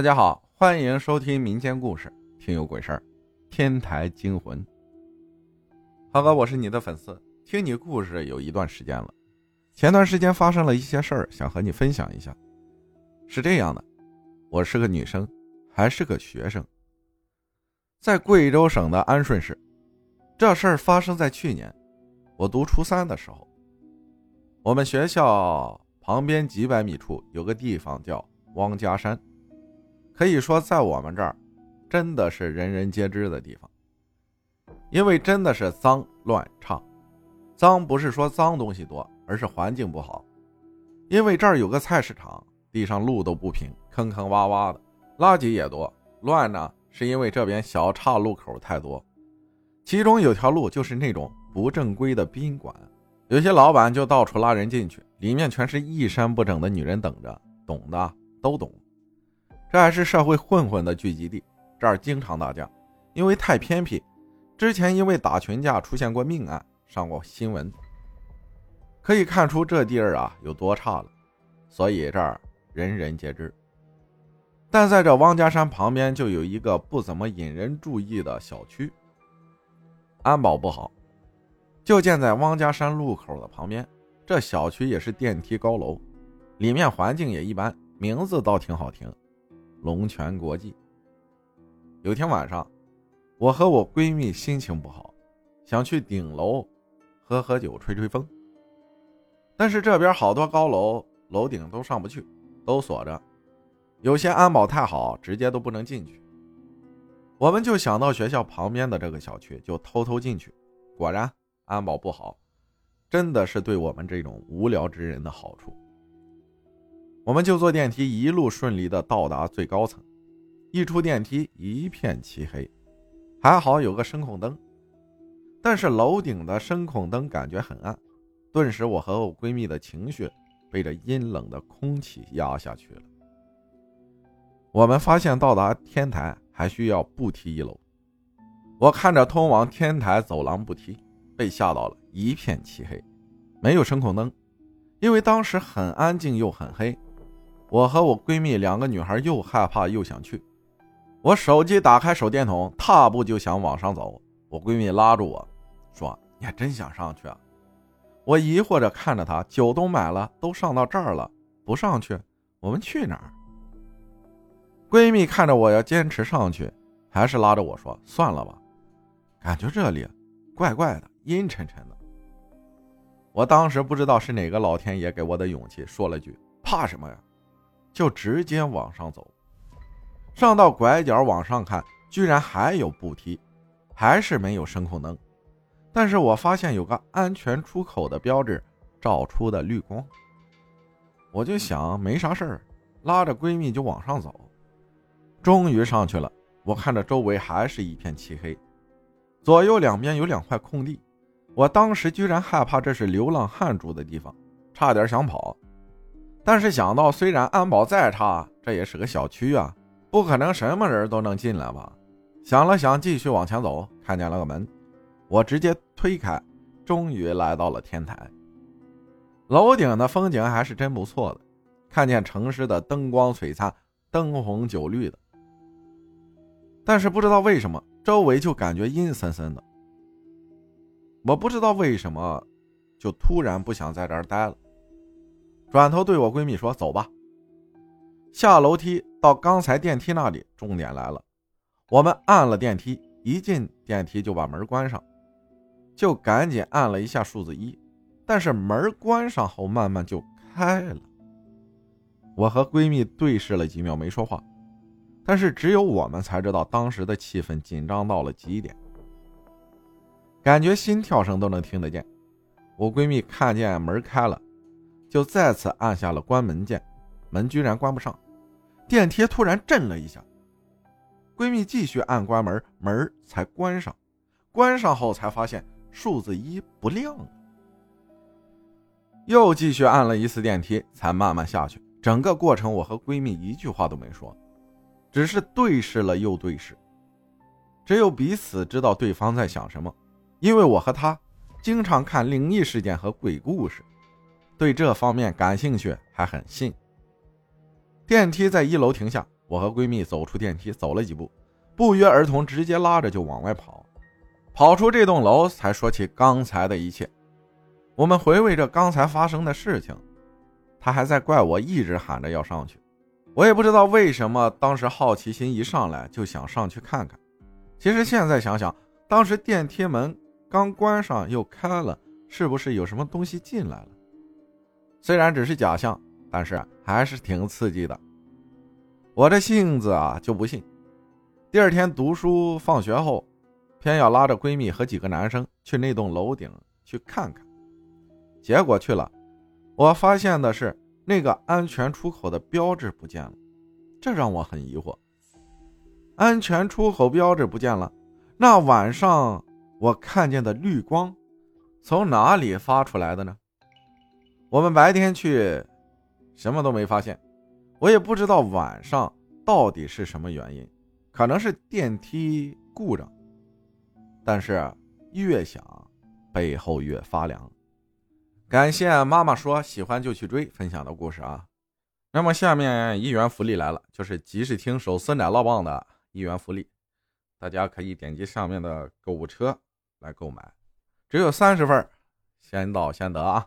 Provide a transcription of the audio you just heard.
大家好，欢迎收听民间故事，听有鬼事儿，天台惊魂。浩哥，我是你的粉丝，听你故事有一段时间了。前段时间发生了一些事儿，想和你分享一下。是这样的，我是个女生，还是个学生，在贵州省的安顺市。这事儿发生在去年，我读初三的时候。我们学校旁边几百米处有个地方叫汪家山。可以说，在我们这儿，真的是人人皆知的地方。因为真的是脏乱差，脏不是说脏东西多，而是环境不好。因为这儿有个菜市场，地上路都不平，坑坑洼洼的，垃圾也多。乱呢，是因为这边小岔路口太多，其中有条路就是那种不正规的宾馆，有些老板就到处拉人进去，里面全是衣衫不整的女人等着，懂的都懂。这还是社会混混的聚集地，这儿经常打架，因为太偏僻。之前因为打群架出现过命案，上过新闻。可以看出这地儿啊有多差了，所以这儿人人皆知。但在这汪家山旁边就有一个不怎么引人注意的小区，安保不好，就建在汪家山路口的旁边。这小区也是电梯高楼，里面环境也一般，名字倒挺好听。龙泉国际。有天晚上，我和我闺蜜心情不好，想去顶楼喝喝酒、吹吹风。但是这边好多高楼，楼顶都上不去，都锁着，有些安保太好，直接都不能进去。我们就想到学校旁边的这个小区，就偷偷进去。果然，安保不好，真的是对我们这种无聊之人的好处。我们就坐电梯，一路顺利的到达最高层。一出电梯，一片漆黑，还好有个声控灯，但是楼顶的声控灯感觉很暗。顿时，我和我闺蜜的情绪被这阴冷的空气压下去了。我们发现到达天台还需要步梯一楼。我看着通往天台走廊步梯，被吓到了，一片漆黑，没有声控灯，因为当时很安静又很黑。我和我闺蜜两个女孩又害怕又想去，我手机打开手电筒，踏步就想往上走。我闺蜜拉住我说：“你还真想上去啊？”我疑惑着看着她，酒都买了，都上到这儿了，不上去，我们去哪儿？闺蜜看着我要坚持上去，还是拉着我说：“算了吧，感觉这里怪怪的，阴沉沉的。”我当时不知道是哪个老天爷给我的勇气，说了句：“怕什么呀？”就直接往上走，上到拐角往上看，居然还有步梯，还是没有声控灯，但是我发现有个安全出口的标志照出的绿光，我就想没啥事儿，拉着闺蜜就往上走，终于上去了。我看着周围还是一片漆黑，左右两边有两块空地，我当时居然害怕这是流浪汉住的地方，差点想跑。但是想到，虽然安保再差，这也是个小区啊，不可能什么人都能进来吧？想了想，继续往前走，看见了个门，我直接推开，终于来到了天台。楼顶的风景还是真不错的，看见城市的灯光璀璨，灯红酒绿的。但是不知道为什么，周围就感觉阴森森的。我不知道为什么，就突然不想在这儿待了。转头对我闺蜜说：“走吧。”下楼梯到刚才电梯那里，重点来了。我们按了电梯，一进电梯就把门关上，就赶紧按了一下数字一。但是门关上后，慢慢就开了。我和闺蜜对视了几秒，没说话。但是只有我们才知道，当时的气氛紧张到了极点，感觉心跳声都能听得见。我闺蜜看见门开了。就再次按下了关门键，门居然关不上，电梯突然震了一下。闺蜜继续按关门，门才关上。关上后才发现数字一不亮了，又继续按了一次电梯，才慢慢下去。整个过程我和闺蜜一句话都没说，只是对视了又对视，只有彼此知道对方在想什么。因为我和她经常看灵异事件和鬼故事。对这方面感兴趣，还很信。电梯在一楼停下，我和闺蜜走出电梯，走了几步，不约而同直接拉着就往外跑。跑出这栋楼，才说起刚才的一切。我们回味着刚才发生的事情，他还在怪我一直喊着要上去。我也不知道为什么，当时好奇心一上来就想上去看看。其实现在想想，当时电梯门刚关上又开了，是不是有什么东西进来了？虽然只是假象，但是还是挺刺激的。我这性子啊就不信。第二天读书放学后，偏要拉着闺蜜和几个男生去那栋楼顶去看看。结果去了，我发现的是。那个安全出口的标志不见了，这让我很疑惑。安全出口标志不见了，那晚上我看见的绿光从哪里发出来的呢？我们白天去，什么都没发现，我也不知道晚上到底是什么原因，可能是电梯故障。但是越想，背后越发凉。感谢妈妈说喜欢就去追分享的故事啊，那么下面一元福利来了，就是即时听手撕奶酪棒的一元福利，大家可以点击上面的购物车来购买，只有三十份，先到先得啊！